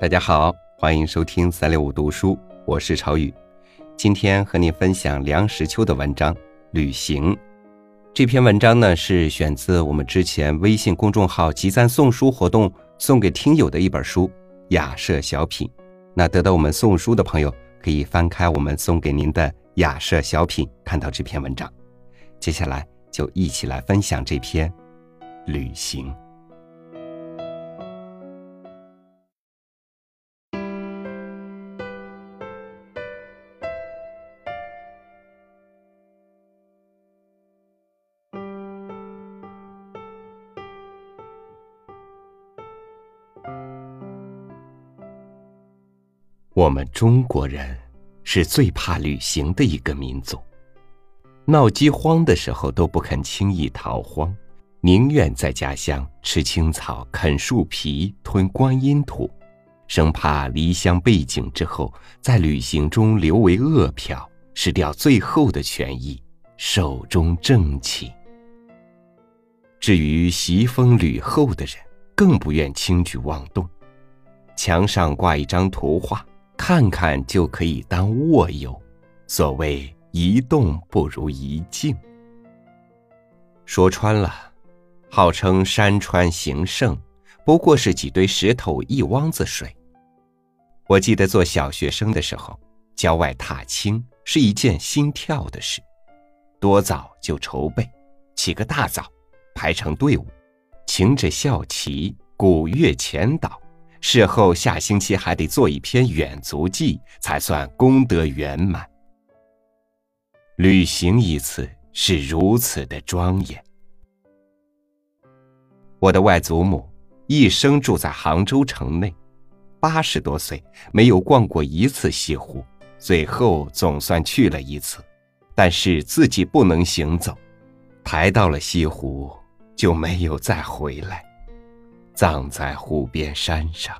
大家好，欢迎收听三六五读书，我是朝宇。今天和您分享梁实秋的文章《旅行》。这篇文章呢是选自我们之前微信公众号集赞送书活动送给听友的一本书《雅舍小品》。那得到我们送书的朋友可以翻开我们送给您的雅舍小品，看到这篇文章。接下来就一起来分享这篇《旅行》。我们中国人是最怕旅行的一个民族，闹饥荒的时候都不肯轻易逃荒，宁愿在家乡吃青草、啃树皮、吞观音土，生怕离乡背井之后在旅行中留为饿殍，失掉最后的权益，寿终正寝。至于袭封吕后的人，更不愿轻举妄动，墙上挂一张图画。看看就可以当卧游，所谓一动不如一静。说穿了，号称山川形胜，不过是几堆石头一汪子水。我记得做小学生的时候，郊外踏青是一件心跳的事，多早就筹备，起个大早，排成队伍，擎着校旗，鼓乐前导。事后下星期还得做一篇远足记，才算功德圆满。旅行一次是如此的庄严。我的外祖母一生住在杭州城内，八十多岁没有逛过一次西湖，最后总算去了一次，但是自己不能行走，抬到了西湖就没有再回来。葬在湖边山上。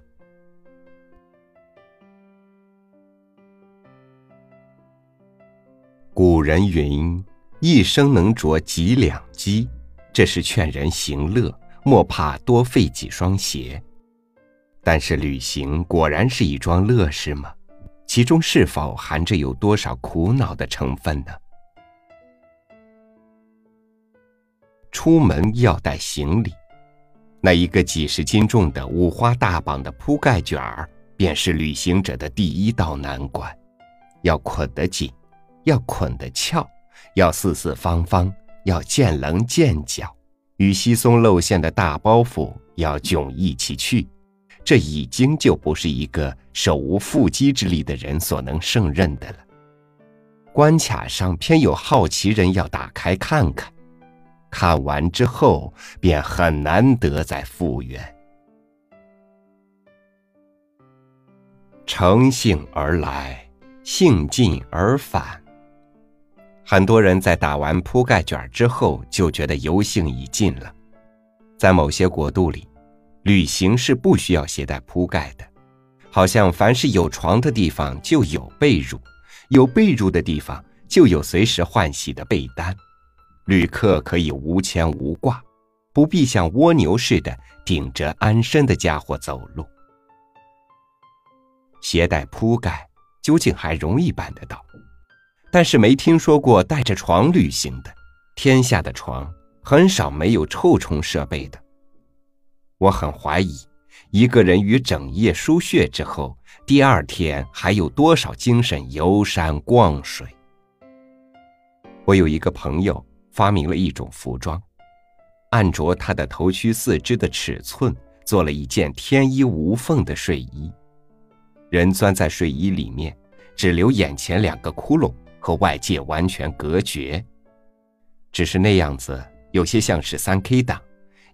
古人云：“一生能着几两鸡”，这是劝人行乐，莫怕多费几双鞋。但是旅行果然是一桩乐事吗？其中是否含着有多少苦恼的成分呢？出门要带行李。那一个几十斤重的五花大绑的铺盖卷儿，便是旅行者的第一道难关，要捆得紧，要捆得翘，要四四方方，要见棱见角，与稀松露馅的大包袱要迥异起去，这已经就不是一个手无缚鸡之力的人所能胜任的了。关卡上偏有好奇人要打开看看。看完之后，便很难得再复原。乘兴而来，兴尽而返。很多人在打完铺盖卷之后，就觉得游兴已尽了。在某些国度里，旅行是不需要携带铺盖的，好像凡是有床的地方就有被褥，有被褥的地方就有随时换洗的被单。旅客可以无牵无挂，不必像蜗牛似的顶着安身的家伙走路。携带铺盖究竟还容易办得到，但是没听说过带着床旅行的。天下的床很少没有臭虫设备的。我很怀疑，一个人于整夜输血之后，第二天还有多少精神游山逛水？我有一个朋友。发明了一种服装，按着他的头躯四肢的尺寸，做了一件天衣无缝的睡衣。人钻在睡衣里面，只留眼前两个窟窿，和外界完全隔绝。只是那样子有些像是三 K 党，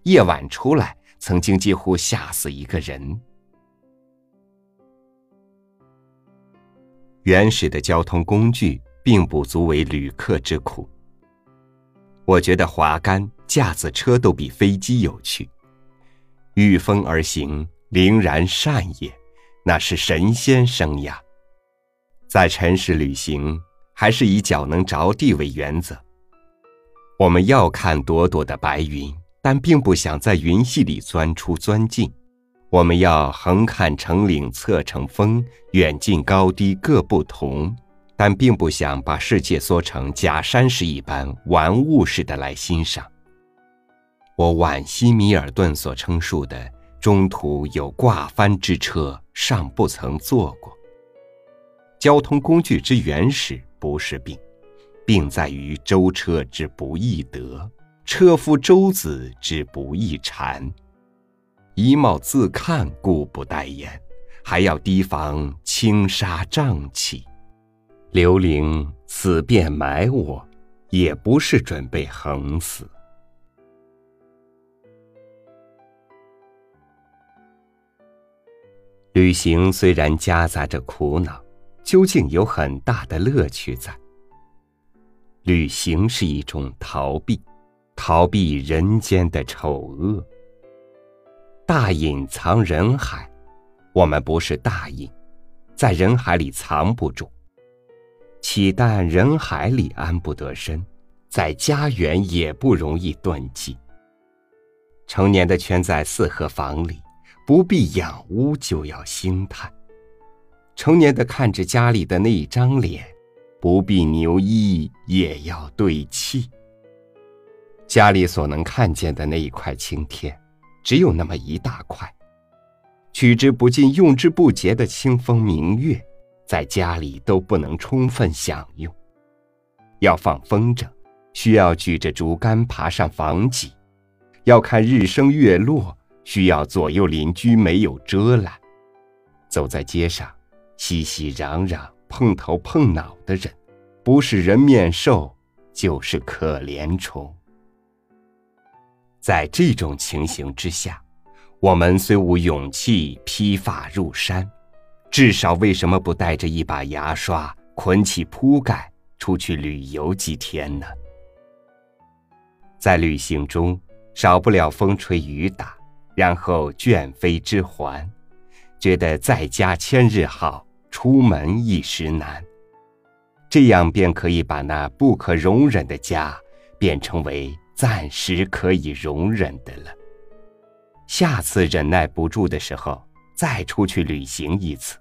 夜晚出来，曾经几乎吓死一个人。原始的交通工具并不足为旅客之苦。我觉得滑竿、架子车都比飞机有趣。御风而行，凛然善也，那是神仙生涯。在尘世旅行，还是以脚能着地为原则。我们要看朵朵的白云，但并不想在云隙里钻出钻进。我们要横看成岭侧成峰，远近高低各不同，但并不想把世界缩成假山石一般玩物似的来欣赏。我惋惜米尔顿所称述的中途有挂帆之车，尚不曾坐过。交通工具之原始不是病，病在于舟车之不易得，车夫舟子之不易缠。衣帽自看故不待言，还要提防轻纱瘴气。刘伶此便埋我，也不是准备横死。旅行虽然夹杂着苦恼，究竟有很大的乐趣在。旅行是一种逃避，逃避人间的丑恶。大隐藏人海，我们不是大隐，在人海里藏不住。岂但人海里安不得身，在家园也不容易遁迹。成年的圈在四合房里，不必养屋就要兴叹；成年的看着家里的那一张脸，不必牛衣也要对气。家里所能看见的那一块青天。只有那么一大块，取之不尽、用之不竭的清风明月，在家里都不能充分享用。要放风筝，需要举着竹竿爬上房脊；要看日升月落，需要左右邻居没有遮拦。走在街上，熙熙攘攘、碰头碰脑的人，不是人面兽，就是可怜虫。在这种情形之下，我们虽无勇气披发入山，至少为什么不带着一把牙刷，捆起铺盖出去旅游几天呢？在旅行中，少不了风吹雨打，然后倦飞之还，觉得在家千日好，出门一时难。这样便可以把那不可容忍的家，变成为。暂时可以容忍的了。下次忍耐不住的时候，再出去旅行一次，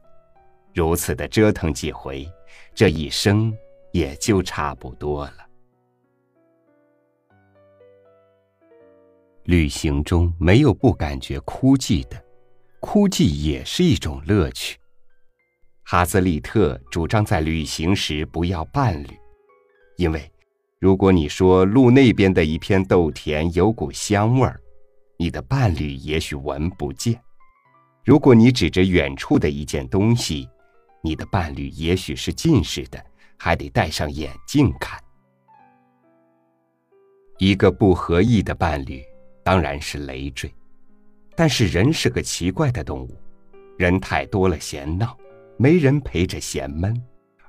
如此的折腾几回，这一生也就差不多了。旅行中没有不感觉枯寂的，枯寂也是一种乐趣。哈兹利特主张在旅行时不要伴侣，因为。如果你说路那边的一片豆田有股香味儿，你的伴侣也许闻不见；如果你指着远处的一件东西，你的伴侣也许是近视的，还得戴上眼镜看。一个不合意的伴侣当然是累赘，但是人是个奇怪的动物，人太多了嫌闹，没人陪着嫌闷，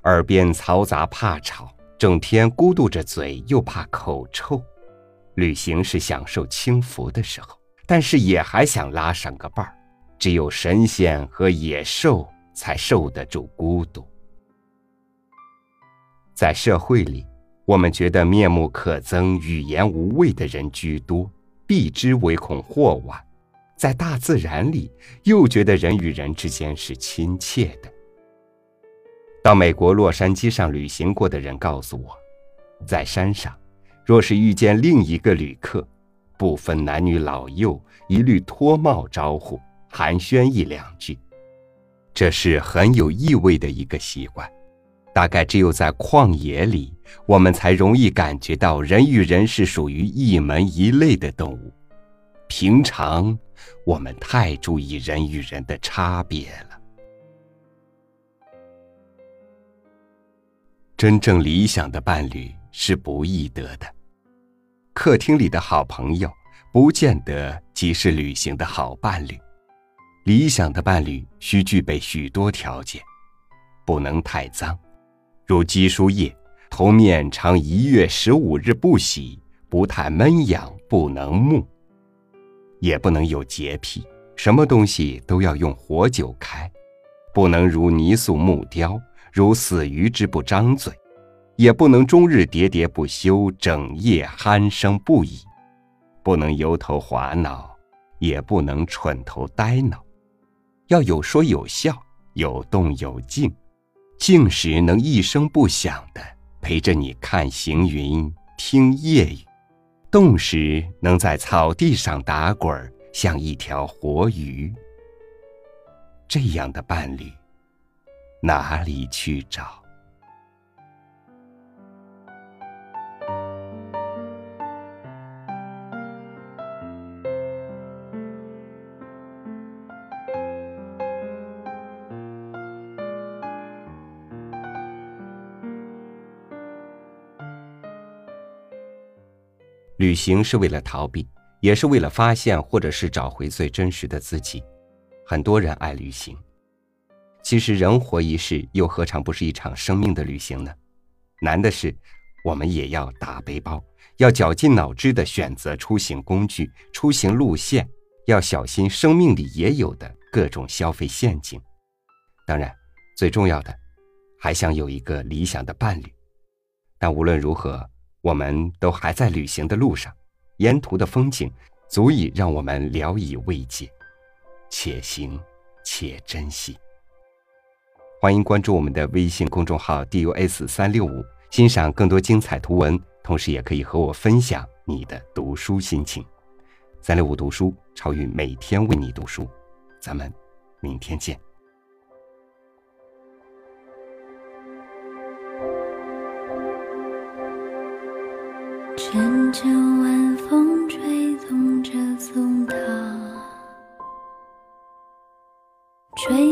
耳边嘈杂怕吵。整天咕嘟着嘴，又怕口臭。旅行是享受轻浮的时候，但是也还想拉上个伴儿。只有神仙和野兽才受得住孤独。在社会里，我们觉得面目可憎、语言无味的人居多，避之唯恐或晚；在大自然里，又觉得人与人之间是亲切的。到美国洛杉矶上旅行过的人告诉我，在山上，若是遇见另一个旅客，不分男女老幼，一律脱帽招呼，寒暄一两句，这是很有意味的一个习惯。大概只有在旷野里，我们才容易感觉到人与人是属于一门一类的动物。平常，我们太注意人与人的差别了。真正理想的伴侣是不易得的。客厅里的好朋友，不见得即是旅行的好伴侣。理想的伴侣需具备许多条件：不能太脏，如鸡书叶，头面常一月十五日不洗，不太闷痒，不能木；也不能有洁癖，什么东西都要用火酒开，不能如泥塑木雕。如死鱼之不张嘴，也不能终日喋喋不休，整夜鼾声不已；不能油头滑脑，也不能蠢头呆脑。要有说有笑，有动有静。静时能一声不响的陪着你看行云、听夜雨；动时能在草地上打滚像一条活鱼。这样的伴侣，哪里去找？旅行是为了逃避，也是为了发现或者是找回最真实的自己。很多人爱旅行，其实人活一世，又何尝不是一场生命的旅行呢？难的是，我们也要打背包，要绞尽脑汁的选择出行工具、出行路线，要小心生命里也有的各种消费陷阱。当然，最重要的，还想有一个理想的伴侣。但无论如何。我们都还在旅行的路上，沿途的风景足以让我们聊以慰藉，且行且珍惜。欢迎关注我们的微信公众号 “dus 三六五”，欣赏更多精彩图文，同时也可以和我分享你的读书心情。三六五读书，超宇每天为你读书，咱们明天见。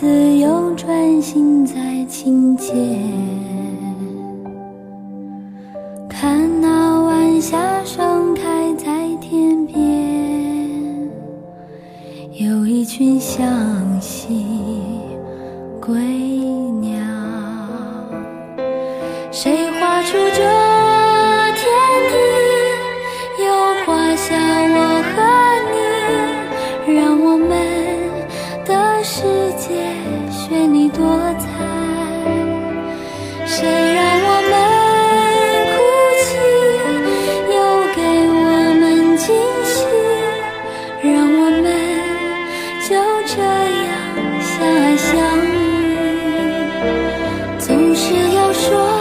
自由专行在清涧。说